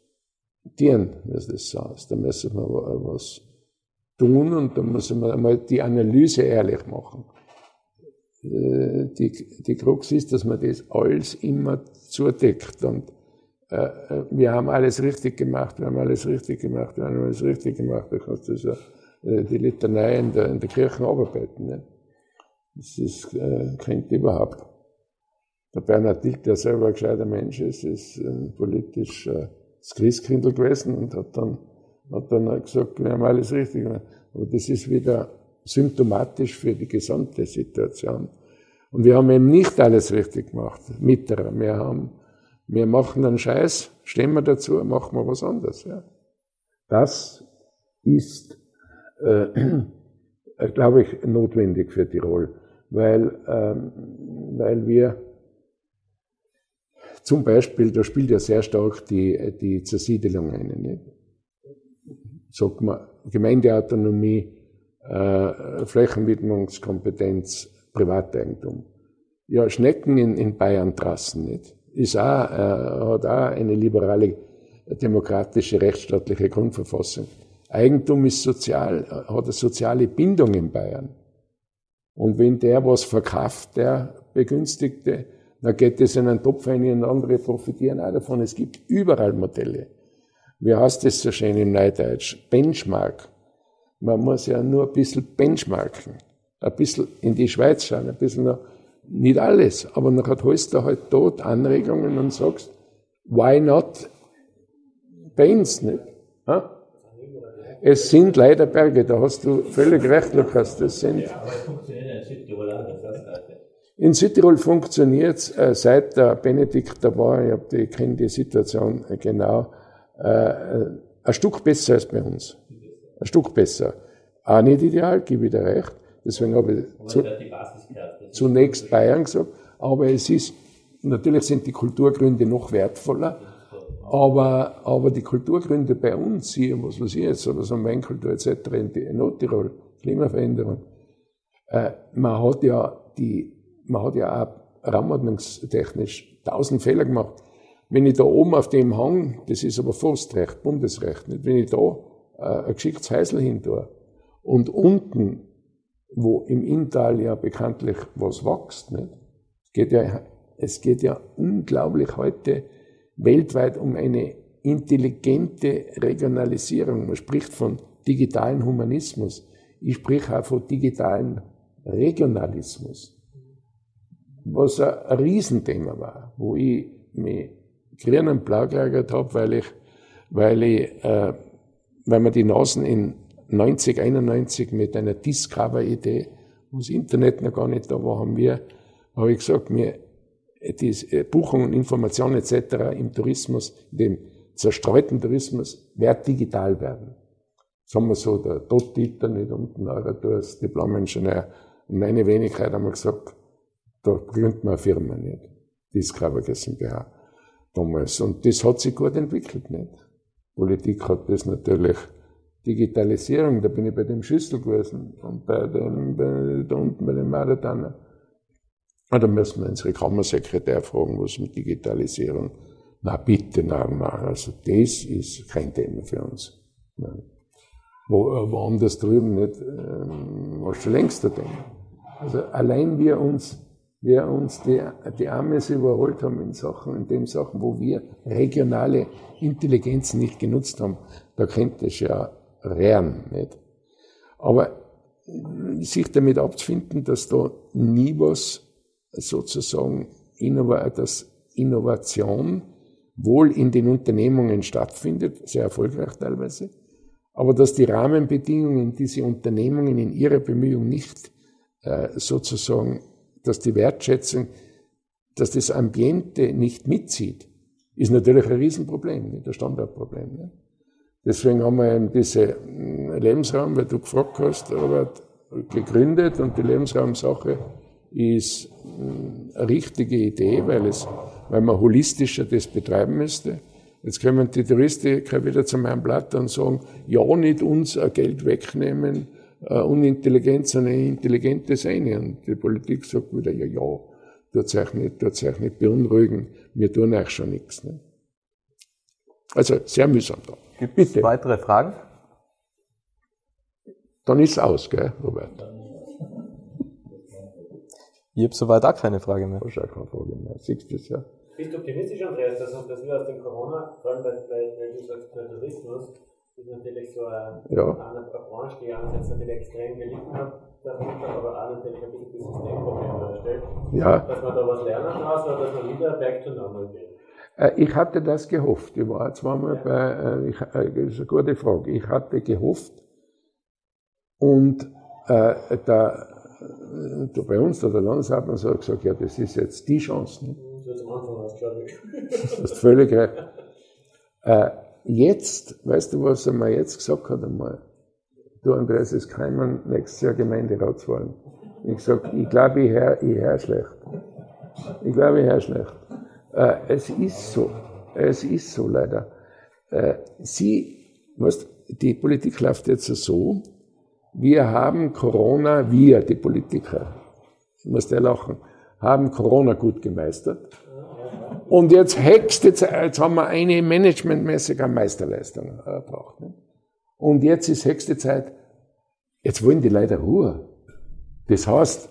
tun, wie du das sagst. Da müssen wir was tun und da müssen wir einmal die Analyse ehrlich machen. Äh, die, die Krux ist, dass man das alles immer zudeckt und äh, äh, wir haben alles richtig gemacht, wir haben alles richtig gemacht, wir haben alles richtig gemacht. Du kannst das ja, äh, die Litanei in der, in der Kirche arbeiten. Nicht? Das ist, äh, klingt überhaupt. Der Bernhard Dick, der selber ein gescheiter Mensch ist, ist äh, politisch äh, Christkindl gewesen und hat dann, hat dann gesagt, wir haben alles richtig gemacht. Aber das ist wieder symptomatisch für die gesamte Situation. Und wir haben eben nicht alles richtig gemacht, Mitterer. Wir haben, wir machen einen Scheiß, stehen wir dazu, machen wir was anderes, ja. Das ist, äh, glaube ich, notwendig für Tirol, weil, ähm, weil wir zum Beispiel, da spielt ja sehr stark die, die Zersiedelung ein. Nicht? Sagt man, Gemeindeautonomie, äh, Flächenwidmungskompetenz, Privateigentum. Ja, Schnecken in, in Bayern trassen nicht. Ist auch, äh, hat auch eine liberale, demokratische, rechtsstaatliche Grundverfassung. Eigentum ist sozial, hat eine soziale Bindung in Bayern. Und wenn der was verkauft, der Begünstigte, dann geht es in einen Topf ein und andere profitieren auch davon. Es gibt überall Modelle. Wie heißt das so schön im Neudeutsch? Benchmark. Man muss ja nur ein bisschen benchmarken. Ein bisschen in die Schweiz schauen, ein bisschen noch, nicht alles, aber dann holst du halt dort Anregungen und sagst, why not bei uns nicht? Ha? Es sind leider Berge, da hast du völlig recht, Lukas. Das sind. In Südtirol Südtirol funktioniert es äh, seit der Benedikt da war, ich, hab ich kenne die Situation genau, äh, äh, ein Stück besser als bei uns. Ein Stück besser. Auch nicht ideal, gebe ich dir recht. Deswegen habe ich zu, zunächst Bayern gesagt. Aber es ist, natürlich sind die Kulturgründe noch wertvoller. Aber, aber die Kulturgründe bei uns hier, was weiß ich jetzt, oder so Weinkultur etc. in Nordtirol, Klimaveränderung, äh, man hat ja die man hat ja auch raumordnungstechnisch tausend Fehler gemacht. Wenn ich da oben auf dem Hang, das ist aber Forstrecht, Bundesrecht, nicht? wenn ich da ein geschicktes Häusl hin tue und unten, wo im Inntal ja bekanntlich was wächst, nicht? Es geht ja, es geht ja unglaublich heute weltweit um eine intelligente Regionalisierung. Man spricht von digitalen Humanismus. Ich spreche auch von digitalen Regionalismus was ein Riesenthema war, wo ich mich grün und blau gelagert habe, weil ich, weil ich, äh, weil wir die Nasen in 90, 91 mit einer Discover-Idee, wo das Internet noch gar nicht da war, haben wir, habe ich gesagt, mir, die äh, Buchungen, Informationen etc. im Tourismus, dem zerstreuten Tourismus, wird digital werden. Sagen wir so, der Dot-Dieter, nicht unten, Eurator, Diplom-Ingenieur, und meine Wenigkeit haben wir gesagt, da gründet man eine Firma nicht. Discover GmbH damals. Und das hat sich gut entwickelt, nicht? Politik hat das natürlich, Digitalisierung, da bin ich bei dem Schüssel gewesen und bei dem, bei, da unten bei den Marathoner. Ah, da müssen wir unsere Kammersekretär fragen, was mit Digitalisierung. Na bitte, na, na, also das ist kein Thema für uns. Nein. Wo, äh, woanders drüben nicht, äh, was schon längst ein Thema. Also allein wir uns wir uns die, die Amis überholt haben in Sachen, in den Sachen, wo wir regionale Intelligenzen nicht genutzt haben. Da könnte es ja rehren, nicht? Aber sich damit abzufinden, dass da nie was sozusagen dass Innovation wohl in den Unternehmungen stattfindet, sehr erfolgreich teilweise, aber dass die Rahmenbedingungen diese Unternehmungen in ihrer Bemühung nicht äh, sozusagen dass die Wertschätzung, dass das Ambiente nicht mitzieht, ist natürlich ein Riesenproblem, nicht? ein Standardproblem. Nicht? Deswegen haben wir eben diese hm, Lebensraum, weil du gefragt hast, Robert, gegründet und die Lebensraumsache ist hm, eine richtige Idee, weil es, weil man holistischer das betreiben müsste. Jetzt kommen die Touristiker wieder zu meinem Blatt und sagen, ja, nicht uns Geld wegnehmen, äh, unintelligent, sondern intelligentes eine. Und die Politik sagt wieder, ja, ja, tut euch nicht, tut euch nicht beunruhigen, wir tun euch schon nichts. Ne? Also sehr mühsam da. Gibt es weitere Fragen? Dann ist es aus, gell, Robert? Ich habe soweit auch keine Frage mehr. Hast auch keine Frage mehr. Siehst du das ja? Bist du optimistisch, Andreas, dass, dass wir aus dem Corona, vor allem weil, weil du sagst, Tourismus, ist natürlich so eine, ja. eine, Branche, die einerseits natürlich extrem gelitten hat, darunter, aber auch natürlich ein bisschen das Systemproblem darstellt. Ja. Dass man da was lernen muss oder dass man wieder back to normal geht. Äh, ich hatte das gehofft. Ich war zweimal bei, äh, ich, äh, das ist eine gute Frage. Ich hatte gehofft und äh, da, da bei uns, da der Landeshauptmann so gesagt, ja, das ist jetzt die Chance. Ne? Das am Anfang glaube ich. Das ist völlig recht. Äh, jetzt, weißt du, was er mir jetzt gesagt hat einmal? Du, Andreas, es kommen nächstes Jahr Gemeinderatswahlen. Ich sag, ich glaube, ich höre ich hör schlecht. Ich glaube, ich höre schlecht. Äh, es ist so. Es ist so leider. Äh, Sie, was, die Politik läuft jetzt so, wir haben Corona, wir, die Politiker, muss der lachen, haben Corona gut gemeistert. Und jetzt hext, jetzt, jetzt haben wir eine managementmäßige Meisterleistung erbracht. Ne? Und jetzt ist höchste Zeit, jetzt wollen die Leute Ruhe. Das heißt,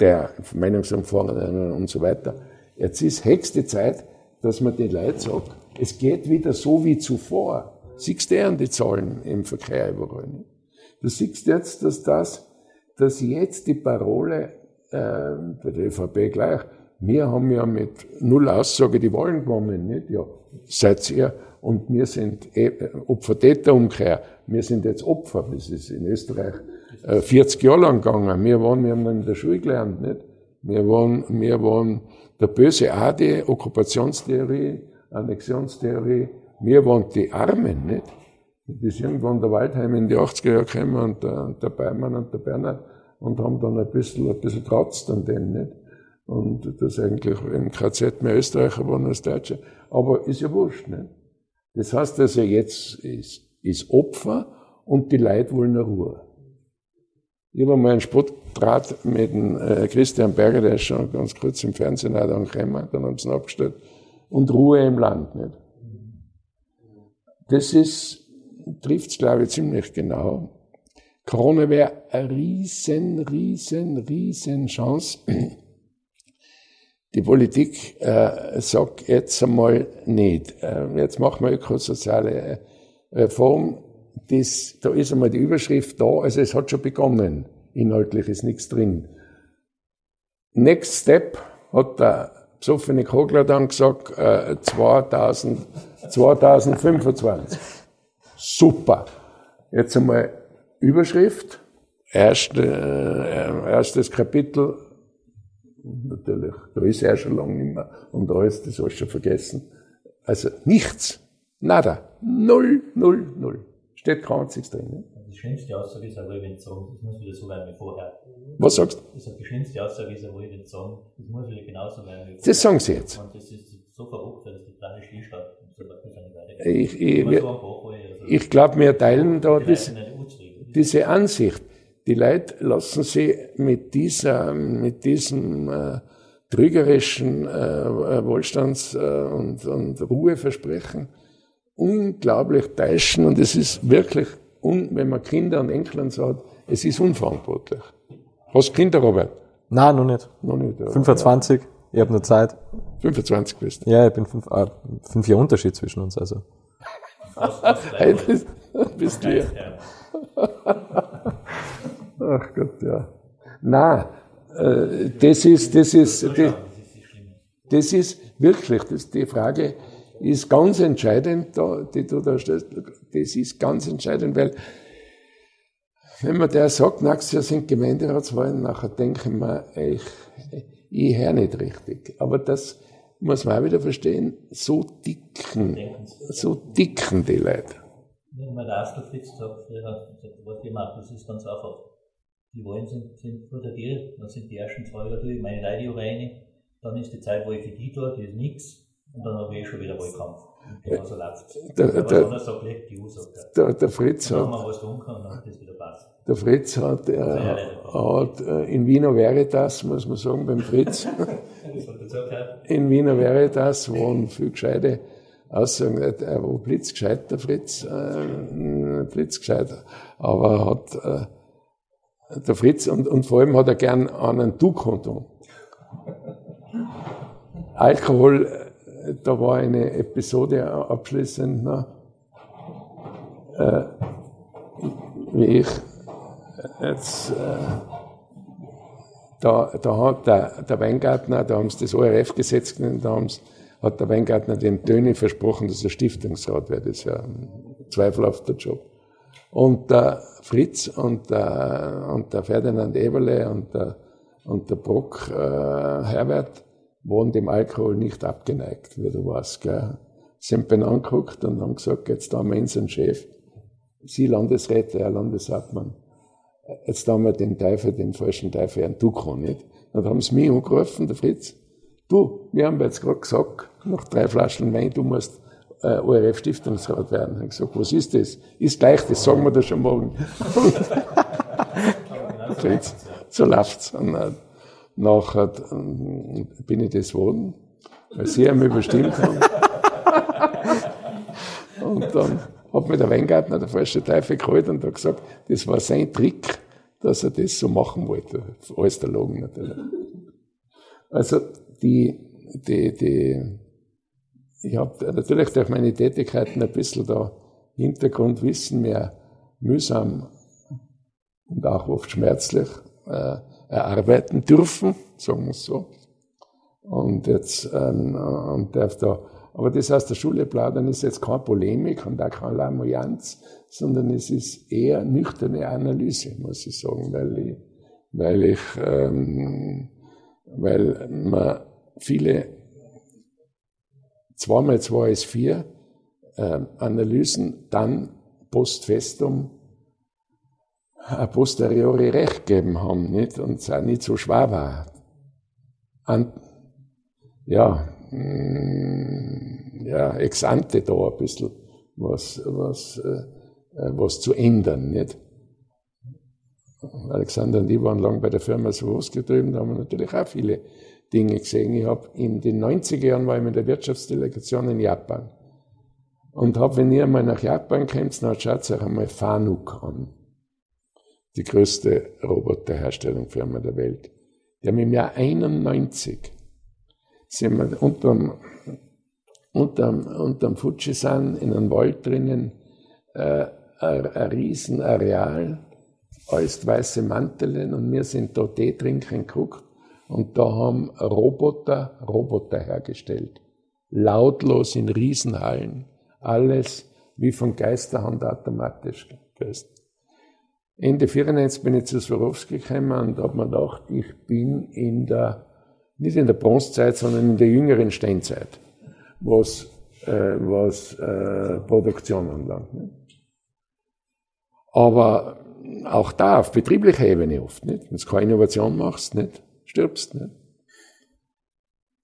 der Meinungsumfang und so weiter, jetzt ist höchste Zeit, dass man den Leuten sagt, es geht wieder so wie zuvor. Siehst du an die Zahlen im Verkehr überall. Nicht? Du siehst jetzt, dass das, dass jetzt die Parole äh, bei der ÖVP gleich, wir haben ja mit null Aussage die Wahlen gewonnen, nicht? Ja, seid ihr. Und wir sind äh, Opfer-Täter-Umkehr. Wir sind jetzt Opfer. Das ist in Österreich äh, 40 Jahre lang gegangen. Wir waren, wir haben dann in der Schule gelernt, nicht? Wir waren, wir waren der böse Adi, Okkupationstheorie, Annexionstheorie. Wir waren die Armen, nicht? Und ist irgendwann der Waldheim in die 80er Jahre gekommen und der, der Beimann und der Bernhard und haben dann ein bisschen, ein bisschen kratzt an denen, nicht? Und das eigentlich im KZ mehr Österreicher waren als Deutsche. Aber ist ja wurscht, nicht? Das heißt also, jetzt ist, ist Opfer und die Leute wollen eine Ruhe. Ich habe mal einen Spottdraht mit dem äh, Christian Berger, der ist schon ganz kurz im Fernsehen auch angekommen, dann haben sie ihn abgestellt. Und Ruhe im Land, nicht? Das ist, trifft es, glaube ich, ziemlich genau. Corona wäre eine riesen, riesen, riesen Chance. Die Politik äh, sagt jetzt einmal nicht. Äh, jetzt machen wir ökosoziale äh, Reform. Das, da ist einmal die Überschrift da, also es hat schon begonnen. Inhaltlich ist nichts drin. Next Step hat der besoffene Kogler dann gesagt, äh, 2000, 2025. Super. Jetzt einmal Überschrift, erste, äh, erstes Kapitel, natürlich, da ist er schon lange nicht mehr und ist das alles schon vergessen. Also nichts, nada, null, null, null. Steht kein einziges drin. Ne? Die schlimmste Aussage ist aber, wenn sagen, das muss wieder so werden wie vorher. Was sagst du? Also die schlimmste Aussage ist aber, wenn sagen, das muss wieder genauso werden wie vorher. Das sagen sie jetzt. Und das ist so verrückt, dass die kleine Stillstand ich, ich, ich glaube, wir teilen da das, diese Ansicht. Die Leute lassen sich mit dieser, mit diesem äh, trügerischen äh, Wohlstands- äh, und, und Ruheversprechen unglaublich täuschen und es ist wirklich, un, wenn man Kinder und Enkel und so hat, es ist unverantwortlich. Hast du Kinder, Robert? Nein, noch nicht. Noch nicht. Ja. 25, ich habe nur Zeit. 25 bist du? Ja, ich bin fünf, ah, fünf Jahre Unterschied zwischen uns, also. hey, das bist du ja. Ach Gott, ja. Na, äh, das ist, das ist, das, das ist wirklich, das, die Frage ist ganz entscheidend, da, die du da stellst. Das ist ganz entscheidend, weil, wenn man der sagt, nächstes Jahr sind Gemeinderatswahlen, nachher denke ich mir, ich, ich höre nicht richtig. Aber das muss man auch wieder verstehen, so dicken, so dicken die Leute. Ja, mein erster Fritz gesagt, ja, das ist ganz einfach. Die Wahlen sind, sind vor der Tür, dann sind die ersten zwei Jahre durch, meine rein, dann ist die Zeit, wo ich für die tue, die ist nichts, und dann habe ich schon wieder Wahlkampf. Genau so läuft. Der, der, der, der, Fritz hat, was tun kann, dann das wieder passt. Der Fritz hat, äh, hat äh, in Wiener Veritas, muss man sagen, beim Fritz, in Wiener Veritas wohnen viel gescheite Aussagen, er war blitzgescheit, der Fritz, äh, blitzgescheit, aber hat äh, der Fritz und, und vor allem hat er gern einen Du-Konto. Alkohol, äh, da war eine Episode abschließend, na, äh, wie ich jetzt äh, da, da hat der, der Weingartner, da haben sie das ORF-Gesetz genannt, da haben sie hat der Weingartner dem Töni versprochen, dass er Stiftungsrat wird. Das ist ja ein zweifelhafter Job. Und der Fritz und der, und der Ferdinand Eberle und der, und der Brock äh, Herbert waren dem Alkohol nicht abgeneigt, wie du weißt. Gell? Sind bin angeguckt und haben gesagt, jetzt haben wir unseren Chef, Sie Landesräte, Herr Landeshauptmann, jetzt haben wir den Teufel, den falschen Teufel, einen Duko, nicht? Dann haben sie mich angerufen, der Fritz, du, wir haben jetzt gerade gesagt, nach drei Flaschen Wein, du musst äh, ORF-Stiftungsrat werden. Ich habe gesagt, was ist das? Ist gleich, das sagen wir da schon morgen. Fritz, so läuft's. Und, äh, nachher äh, bin ich das geworden, weil sie haben überstimmt haben. und dann hat mir der Weingartner der falsche Teufel geholt und hat gesagt, das war sein Trick, dass er das so machen wollte. Alles der Logen natürlich. Also die, die, die, ich habe natürlich durch meine Tätigkeiten ein bisschen da Hintergrundwissen mehr mühsam und auch oft schmerzlich äh, erarbeiten dürfen, sagen wir es so. Und jetzt ähm, und darf da, aber das aus der Schule plaudern ist jetzt keine Polemik und auch keine Lamoyanz, sondern es ist eher nüchterne Analyse, muss ich sagen, weil ich, weil ich, ähm, weil man viele zweimal zwei ist vier äh, Analysen dann post festum a posteriori recht gegeben haben, nicht? Und es auch nicht so schwer war. An, ja, mm, ja, ex ante da ein bisschen was, was, äh, was zu ändern, nicht? Alexander und ich waren lang bei der Firma so ausgetrieben, da haben wir natürlich auch viele Dinge gesehen. Ich habe in den 90er Jahren war ich mit der Wirtschaftsdelegation in Japan und habe, wenn ihr einmal nach Japan kommt, dann schaut euch einmal Fanuc an die größte Roboterherstellungsfirma der Welt. Die haben im Jahr 91 sind wir unterm, unterm, unterm Fujisan in einem Wald drinnen, äh, ein, Riesenareal, alles weiße Manteln und wir sind da Tee trinken geguckt und da haben Roboter Roboter hergestellt. Lautlos in Riesenhallen. Alles wie von Geisterhand automatisch. Ende 94 bin ich zu Swarovski gekommen und habe mir gedacht, ich bin in der, nicht in der Bronzezeit, sondern in der jüngeren Steinzeit, was, äh, was äh, Produktion anlangt. Nicht? Aber auch da auf betrieblicher Ebene oft, nicht? Wenn du keine Innovation machst, nicht? Stirbst, nicht?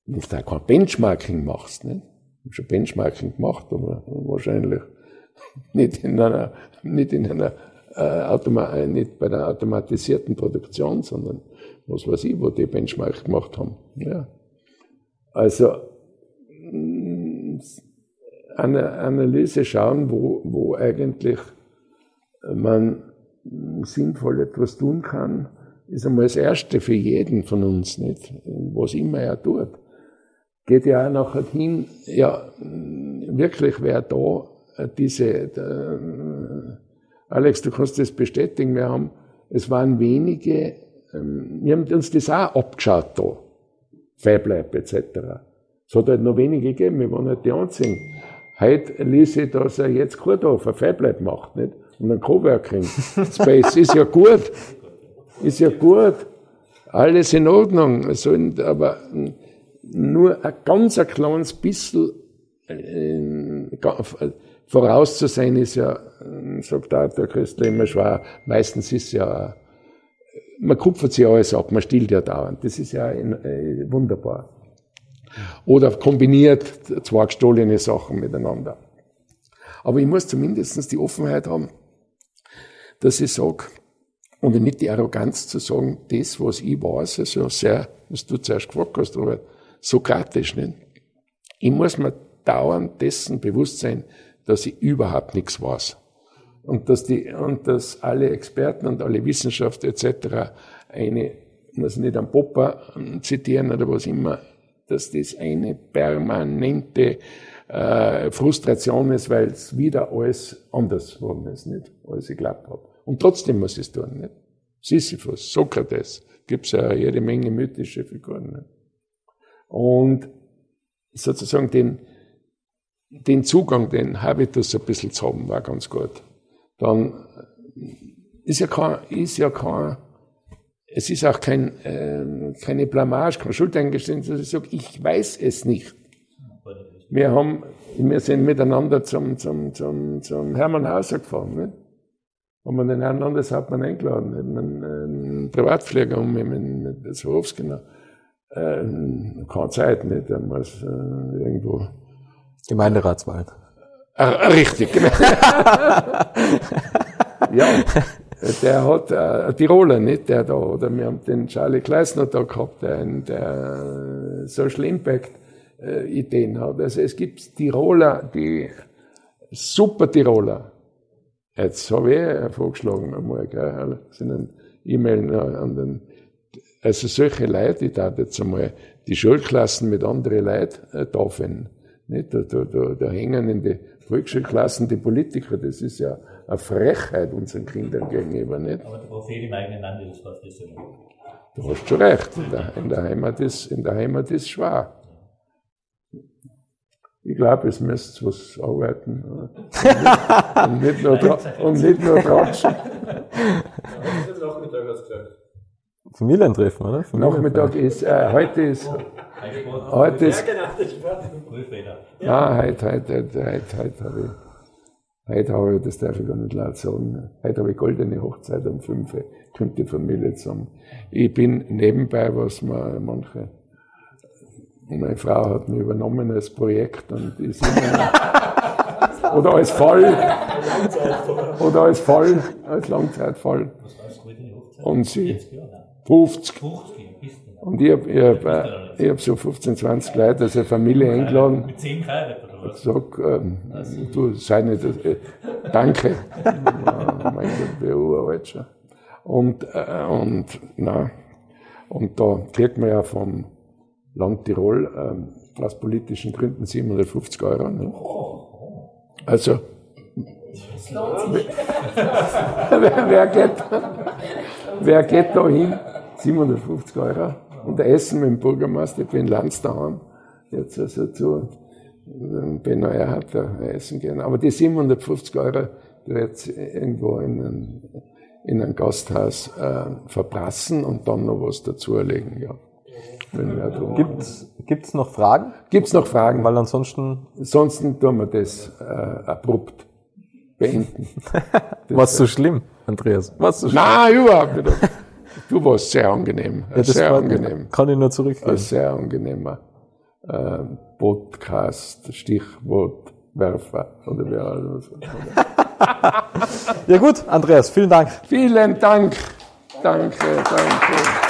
Wenn du da kein Benchmarking machst, nicht? Ich habe schon Benchmarking gemacht, aber wahrscheinlich nicht in einer, nicht in einer äh, nicht bei der automatisierten Produktion, sondern was weiß ich, wo die Benchmark gemacht haben. Ja. Also eine Analyse schauen, wo, wo eigentlich man sinnvoll etwas tun kann, ist einmal das Erste für jeden von uns, nicht? Was immer er tut. Geht ja auch nachher hin, ja, wirklich wer da diese, Alex, du kannst das bestätigen, wir haben, es waren wenige, ähm, wir haben uns das auch abgeschaut da. Fablab etc. Es hat halt noch wenige gegeben, wir waren halt die Einzigen. Heute ließ ich, dass er jetzt Kurdorf ein Fablab macht, nicht? Und ein Coworking Space ist ja gut. Ist ja gut. Alles in Ordnung. Sollen aber nur ein ganz ein kleines bisschen äh, voraus zu sein ist ja, sagt auch der Christel immer schwer, meistens ist ja, man kupfert sich alles ab, man stillt ja dauernd. Das ist ja äh, wunderbar. Oder kombiniert zwei gestohlene Sachen miteinander. Aber ich muss zumindest die Offenheit haben, dass ich sage, und nicht die Arroganz zu sagen, das, was ich weiß, also sehr, was du zuerst gefragt hast, Robert, sokratisch, nicht? Ich muss mir dauernd dessen bewusst sein, dass ich überhaupt nichts weiß. Und dass, die, und dass alle Experten und alle Wissenschaft etc. eine, muss nicht am Popper zitieren oder was immer, dass das eine permanente äh, Frustration ist, weil es wieder alles anders geworden ist, nicht? Als ich glaubt. Und trotzdem muss ich es tun, nicht? Sisyphus, Sokrates, gibt's ja jede Menge mythische Figuren. Nicht? Und sozusagen den, den Zugang, den Habitus ein bisschen zu haben, war ganz gut. Dann ist ja kein, ist ja kein, es ist auch kein, äh, keine Blamage, kein Schuldeingeständnis, dass ich sage, ich weiß es nicht. Wir haben, wir sind miteinander zum, zum, zum, zum Hermann Hauser gefahren, nicht? Haben wir den Herrn Landeshauptmann eingeladen, einen, einen Privatflieger um mit Swarovski noch. Äh, keine Zeit, nicht? Damals äh, irgendwo. Gemeinderatswald. Äh, richtig, genau. ja, der hat äh, Tiroler, nicht der da, oder wir haben den Charlie Kleisner da gehabt, der, der Social Impact äh, Ideen hat. Also es gibt Tiroler, die super Tiroler. Jetzt habe ich vorgeschlagen einmal, gell, sind ein E-Mail an den, also solche Leute, die da jetzt einmal die Schulklassen mit anderen Leuten äh, taufen. Nicht? Da, da, da, da hängen in die Volksschulklassen die Politiker, das ist ja eine Frechheit unseren Kindern gegenüber. Nicht? Aber der Prophet im eigenen Land, das war das ja Du hast schon recht, in der, in der Heimat ist, in der Heimat ist schwer. Ich glaube, es müsste was arbeiten. Und nicht nur, und nicht nur tratschen. Nachmittag hast du gesagt. Familientreffen, oder? Nachmittag ist, äh, heute ist, heute ist, ja, heute, heute, heute, heute, heute habe ich, heute habe ich, das darf ich gar nicht laut sagen, heute habe ich goldene Hochzeit um fünf, kommt die Familie zusammen. Ich bin nebenbei, was man manche und meine Frau hat mich übernommen als Projekt und ist immer, oder als Fall, oder als Fall, als Langzeitfall. Und sie, 50. Und ich habe ich hab, äh, ich hab so 15, 20 Leute als eine Familie eingeladen. Mit 10 geheiratet, oder? Sag, ähm, du, sei nicht, äh, danke. ja, mein BU halt schon. Und, äh, und, na, und da kriegt man ja vom, Land Tirol ähm, aus politischen Gründen 750 Euro. Ne? Also, wer, wer, geht, wer geht da hin? 750 Euro. Und Essen mit dem Bürgermeister, ich bin Lanz daheim, jetzt also zu Benno Erhard essen gehen. Aber die 750 Euro, die jetzt irgendwo in ein, in ein Gasthaus äh, verprassen und dann noch was dazulegen, ja. Gibt es noch Fragen? Gibt es noch Fragen? Weil ansonsten. Ansonsten tun wir das äh, abrupt beenden. Was so schlimm, Andreas? Was so schlimm? Nein, überhaupt nicht. Du warst sehr angenehm. Ja, sehr angenehm. Kann ich nur zurückgeben. Ein sehr angenehmer äh, Podcast, Stichwort Werfer oder wie alles. ja gut, Andreas, vielen Dank. Vielen Dank. Danke, danke.